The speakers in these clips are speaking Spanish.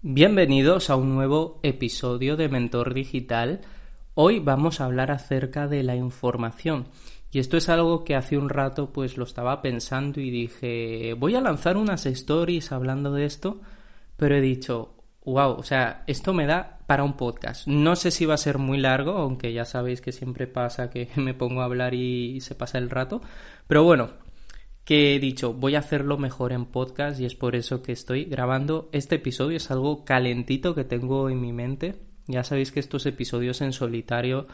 Bienvenidos a un nuevo episodio de Mentor Digital. Hoy vamos a hablar acerca de la información. Y esto es algo que hace un rato pues lo estaba pensando y dije, voy a lanzar unas stories hablando de esto, pero he dicho, wow, o sea, esto me da para un podcast. No sé si va a ser muy largo, aunque ya sabéis que siempre pasa que me pongo a hablar y se pasa el rato, pero bueno, que he dicho, voy a hacerlo mejor en podcast y es por eso que estoy grabando este episodio. Es algo calentito que tengo en mi mente. Ya sabéis que estos episodios en solitario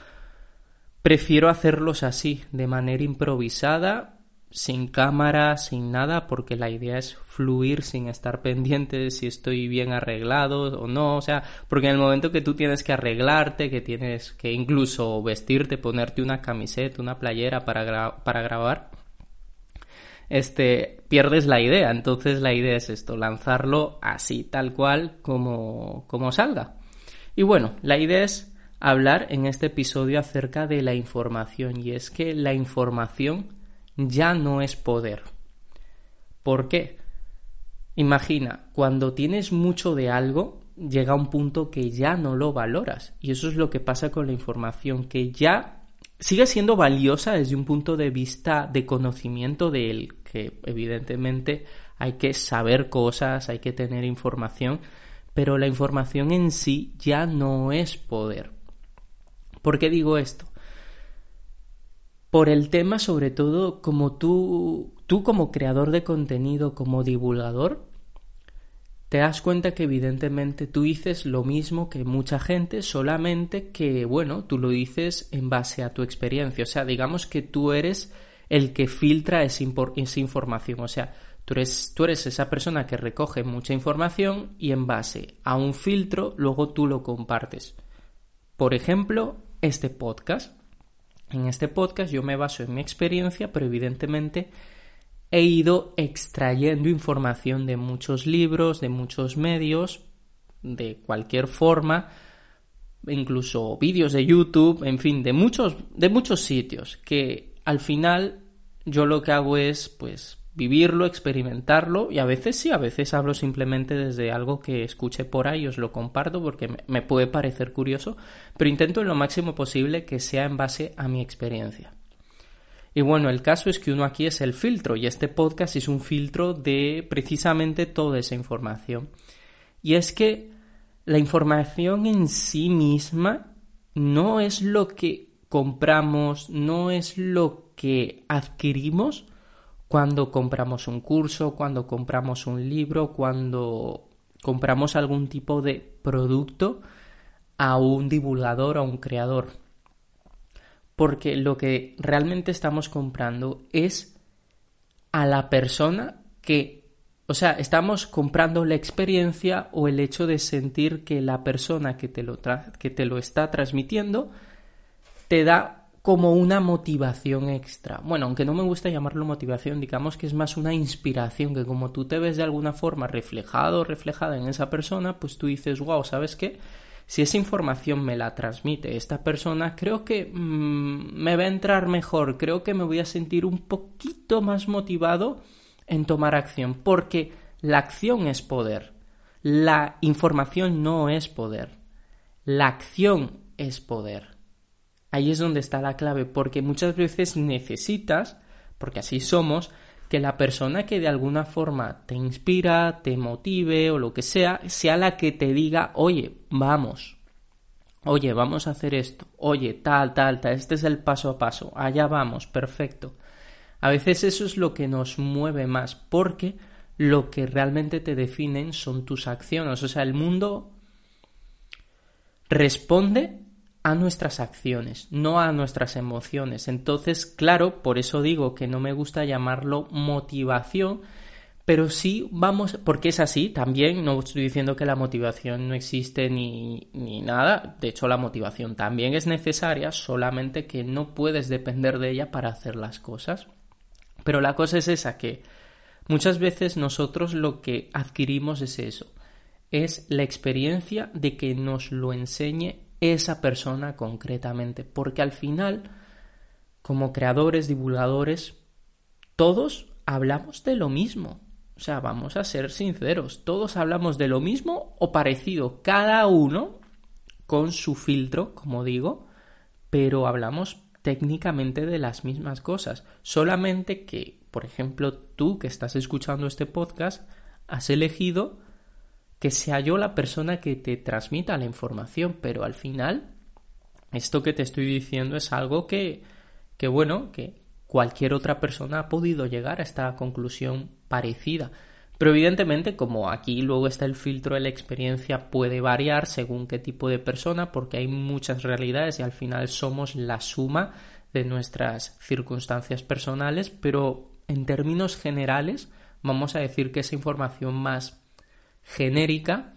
prefiero hacerlos así, de manera improvisada, sin cámara, sin nada, porque la idea es fluir sin estar pendiente de si estoy bien arreglado o no, o sea, porque en el momento que tú tienes que arreglarte, que tienes que incluso vestirte, ponerte una camiseta, una playera para, para grabar, este, pierdes la idea. Entonces la idea es esto, lanzarlo así, tal cual como, como salga. Y bueno, la idea es hablar en este episodio acerca de la información y es que la información ya no es poder. ¿Por qué? Imagina, cuando tienes mucho de algo, llega un punto que ya no lo valoras. Y eso es lo que pasa con la información, que ya sigue siendo valiosa desde un punto de vista de conocimiento de él, que evidentemente hay que saber cosas, hay que tener información, pero la información en sí ya no es poder. ¿Por qué digo esto? Por el tema, sobre todo, como tú, tú como creador de contenido, como divulgador, te das cuenta que evidentemente tú dices lo mismo que mucha gente, solamente que, bueno, tú lo dices en base a tu experiencia. O sea, digamos que tú eres el que filtra esa, información. O sea, tú eres, tú eres esa persona que recoge mucha información y en base a un filtro luego tú lo compartes. Por ejemplo, este podcast. En este podcast yo me baso en mi experiencia, pero evidentemente he ido extrayendo información de muchos libros, de muchos medios, de cualquier forma, incluso vídeos de YouTube, en fin, de muchos, de muchos sitios, que al final yo lo que hago es, pues, vivirlo, experimentarlo y a veces sí, a veces hablo simplemente desde algo que escuché por ahí, os lo comparto porque me puede parecer curioso, pero intento en lo máximo posible que sea en base a mi experiencia. Y bueno, el caso es que uno aquí es el filtro y este podcast es un filtro de precisamente toda esa información. Y es que la información en sí misma no es lo que compramos, no es lo que adquirimos cuando compramos un curso, cuando compramos un libro, cuando compramos algún tipo de producto a un divulgador, a un creador porque lo que realmente estamos comprando es a la persona que, o sea, estamos comprando la experiencia o el hecho de sentir que la persona que te lo, que te lo está transmitiendo te da como una motivación extra. Bueno, aunque no me gusta llamarlo motivación, digamos que es más una inspiración, que como tú te ves de alguna forma reflejado o reflejada en esa persona, pues tú dices, wow, ¿sabes qué? Si esa información me la transmite esta persona, creo que mm, me va a entrar mejor, creo que me voy a sentir un poquito más motivado en tomar acción, porque la acción es poder, la información no es poder, la acción es poder. Ahí es donde está la clave, porque muchas veces necesitas, porque así somos, que la persona que de alguna forma te inspira, te motive o lo que sea, sea la que te diga, oye, vamos, oye, vamos a hacer esto, oye, tal, tal, tal, este es el paso a paso, allá vamos, perfecto. A veces eso es lo que nos mueve más, porque lo que realmente te definen son tus acciones, o sea, el mundo responde a nuestras acciones, no a nuestras emociones. Entonces, claro, por eso digo que no me gusta llamarlo motivación, pero sí vamos, porque es así también, no estoy diciendo que la motivación no existe ni, ni nada, de hecho la motivación también es necesaria, solamente que no puedes depender de ella para hacer las cosas. Pero la cosa es esa, que muchas veces nosotros lo que adquirimos es eso, es la experiencia de que nos lo enseñe esa persona concretamente, porque al final, como creadores, divulgadores, todos hablamos de lo mismo. O sea, vamos a ser sinceros, todos hablamos de lo mismo o parecido, cada uno con su filtro, como digo, pero hablamos técnicamente de las mismas cosas, solamente que, por ejemplo, tú que estás escuchando este podcast, has elegido que sea yo la persona que te transmita la información, pero al final esto que te estoy diciendo es algo que, que bueno, que cualquier otra persona ha podido llegar a esta conclusión parecida. Pero evidentemente, como aquí luego está el filtro de la experiencia, puede variar según qué tipo de persona, porque hay muchas realidades y al final somos la suma de nuestras circunstancias personales, pero en términos generales vamos a decir que esa información más genérica,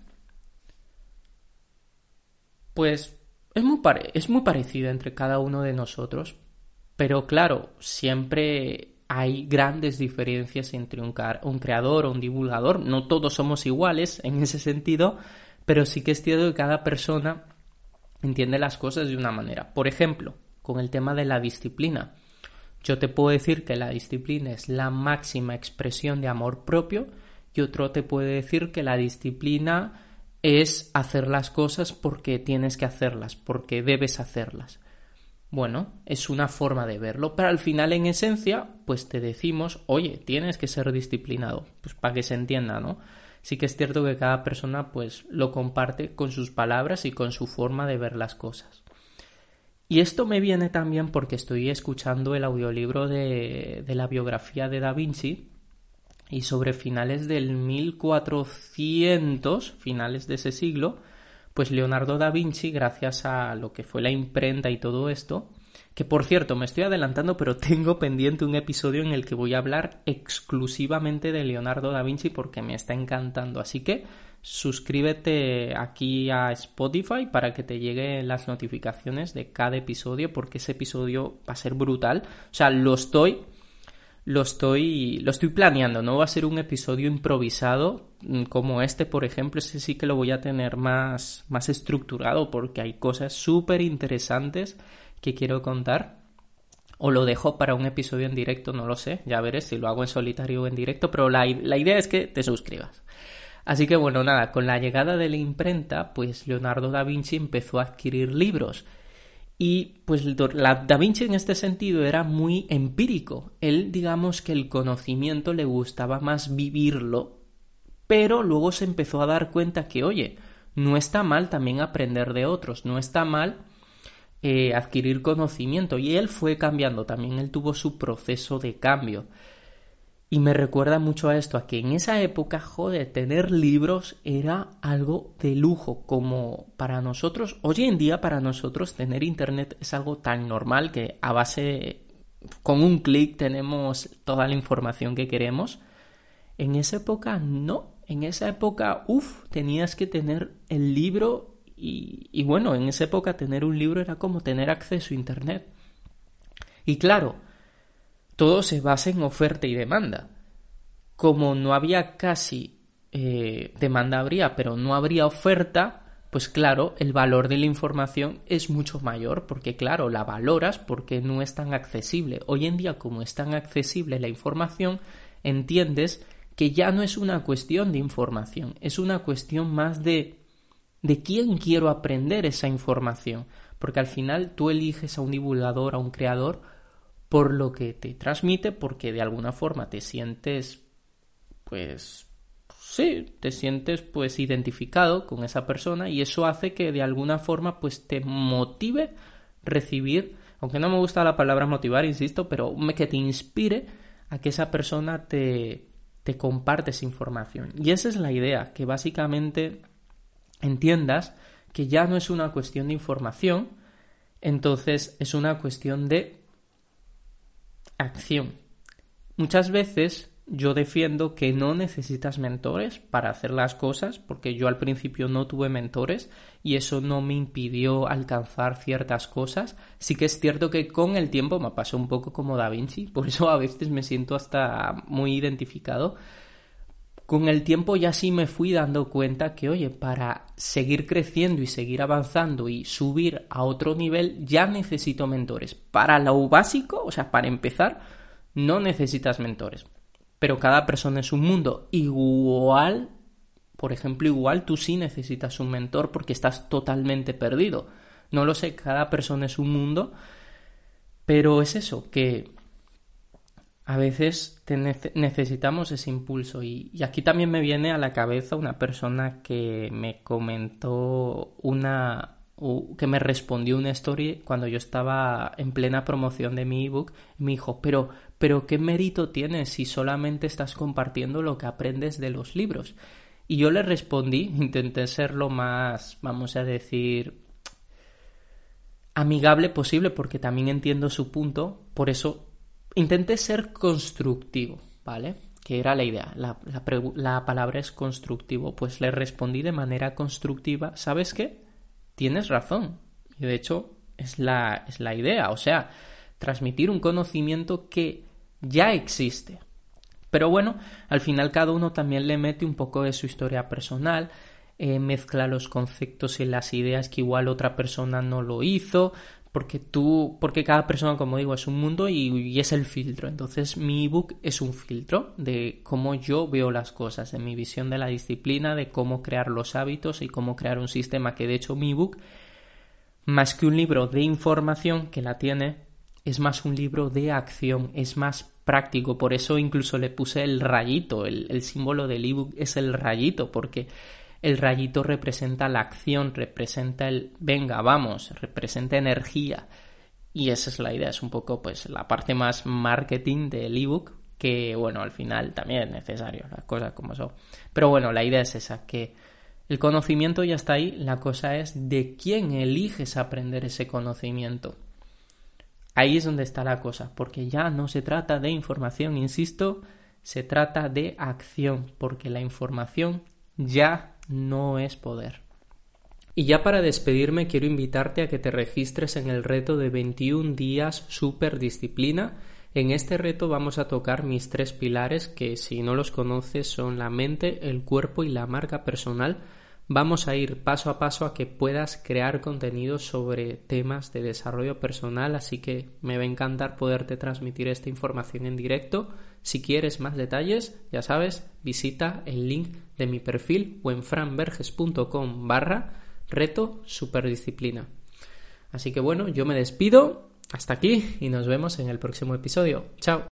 pues es muy, es muy parecida entre cada uno de nosotros. Pero claro, siempre hay grandes diferencias entre un, un, creador o un divulgador. No todos somos iguales en ese sentido, pero sí que es cierto que cada persona entiende las cosas de una manera. Por ejemplo, con el tema de la disciplina. Yo te puedo decir que la disciplina es la máxima expresión de amor propio y otro te puede decir que la disciplina es hacer las cosas porque tienes que hacerlas, porque debes hacerlas. Bueno, es una forma de verlo, pero al final en esencia, pues te decimos, oye, tienes que ser disciplinado, pues para que se entienda, ¿no? Sí que es cierto que cada persona pues lo comparte con sus palabras y con su forma de ver las cosas. Y esto me viene también porque estoy escuchando el audiolibro de, de la biografía de Da Vinci y sobre finales del 1400, finales de ese siglo, pues Leonardo da Vinci, gracias a lo que fue la imprenta y todo esto, que por cierto me estoy adelantando, pero tengo pendiente un episodio en el que voy a hablar exclusivamente de Leonardo da Vinci porque me está encantando. Así que suscríbete aquí a Spotify para que te lleguen las notificaciones de cada episodio porque ese episodio va a ser brutal. O sea, lo estoy lo estoy, lo estoy planeando, no va a ser un episodio improvisado mm, como este, por ejemplo, ese sí que lo voy a tener más, más estructurado porque hay cosas súper interesantes que quiero contar. O lo dejo para un episodio en directo, no lo sé, ya veré si lo hago en solitario o en directo, pero la, la idea es que te suscribas. Así que bueno, nada, con la llegada de la imprenta, pues Leonardo da Vinci empezó a adquirir libros y pues la Da Vinci en este sentido era muy empírico. Él, digamos que el conocimiento le gustaba más vivirlo, pero luego se empezó a dar cuenta que, oye, no está mal también aprender de otros, no está mal eh, adquirir conocimiento. Y él fue cambiando también, él tuvo su proceso de cambio. Y me recuerda mucho a esto, a que en esa época, joder, tener libros era algo de lujo, como para nosotros, hoy en día para nosotros tener internet es algo tan normal que a base, con un clic tenemos toda la información que queremos. En esa época no, en esa época, uff, tenías que tener el libro y, y bueno, en esa época tener un libro era como tener acceso a internet. Y claro, todo se basa en oferta y demanda. Como no había casi eh, demanda habría, pero no habría oferta, pues claro, el valor de la información es mucho mayor, porque claro, la valoras porque no es tan accesible. Hoy en día, como es tan accesible la información, entiendes que ya no es una cuestión de información, es una cuestión más de de quién quiero aprender esa información, porque al final tú eliges a un divulgador, a un creador, por lo que te transmite, porque de alguna forma te sientes, pues, sí, te sientes pues identificado con esa persona y eso hace que de alguna forma pues te motive recibir, aunque no me gusta la palabra motivar, insisto, pero que te inspire a que esa persona te, te comparte esa información. Y esa es la idea, que básicamente entiendas que ya no es una cuestión de información, entonces es una cuestión de acción. Muchas veces yo defiendo que no necesitas mentores para hacer las cosas, porque yo al principio no tuve mentores y eso no me impidió alcanzar ciertas cosas. Sí que es cierto que con el tiempo me pasó un poco como Da Vinci, por eso a veces me siento hasta muy identificado. Con el tiempo ya sí me fui dando cuenta que, oye, para seguir creciendo y seguir avanzando y subir a otro nivel, ya necesito mentores. Para lo básico, o sea, para empezar, no necesitas mentores pero cada persona es un mundo. Igual, por ejemplo, igual tú sí necesitas un mentor porque estás totalmente perdido. No lo sé, cada persona es un mundo, pero es eso, que a veces necesitamos ese impulso. Y, aquí también me viene a la cabeza una persona que me comentó una, que me respondió una story cuando yo estaba en plena promoción de mi ebook. Me dijo, pero pero ¿qué mérito tienes si solamente estás compartiendo lo que aprendes de los libros? Y yo le respondí, intenté ser lo más, vamos a decir, amigable posible, porque también entiendo su punto, por eso intenté ser constructivo, ¿vale? Que era la idea, la, la palabra es constructivo, pues le respondí de manera constructiva, ¿sabes qué? Tienes razón, y de hecho es la, es la idea, o sea, transmitir un conocimiento que ya existe. Pero bueno, al final cada uno también le mete un poco de su historia personal, eh, mezcla los conceptos y las ideas que igual otra persona no lo hizo, porque tú, porque cada persona, como digo, es un mundo y, es el filtro. Entonces mi ebook es un filtro de cómo yo veo las cosas, de mi visión de la disciplina, de cómo crear los hábitos y cómo crear un sistema que de hecho mi ebook, más que un libro de información que la tiene, es más un libro de acción, es más práctico, por eso incluso le puse el rayito, el, símbolo del ebook es el rayito, porque el rayito representa la acción, representa el venga, vamos, representa energía. Y esa es la idea, es un poco pues la parte más marketing del ebook, que bueno, al final también es necesario, las cosas como son. Pero bueno, la idea es esa, que el conocimiento ya está ahí, la cosa es de quién eliges aprender ese conocimiento. Ahí es donde está la cosa, porque ya no se trata de información, insisto, se trata de acción, porque la información ya no es poder. Y ya para despedirme quiero invitarte a que te registres en el reto de 21 días super disciplina. En este reto vamos a tocar mis tres pilares que si no los conoces son la mente, el cuerpo y la marca personal Vamos a ir paso a paso a que puedas crear contenido sobre temas de desarrollo personal, así que me va a encantar poderte transmitir esta información en directo. Si quieres más detalles, ya sabes, visita el link de mi perfil o en franverges.com barra reto superdisciplina. Así que bueno, yo me despido, hasta aquí y nos vemos en el próximo episodio. Chao.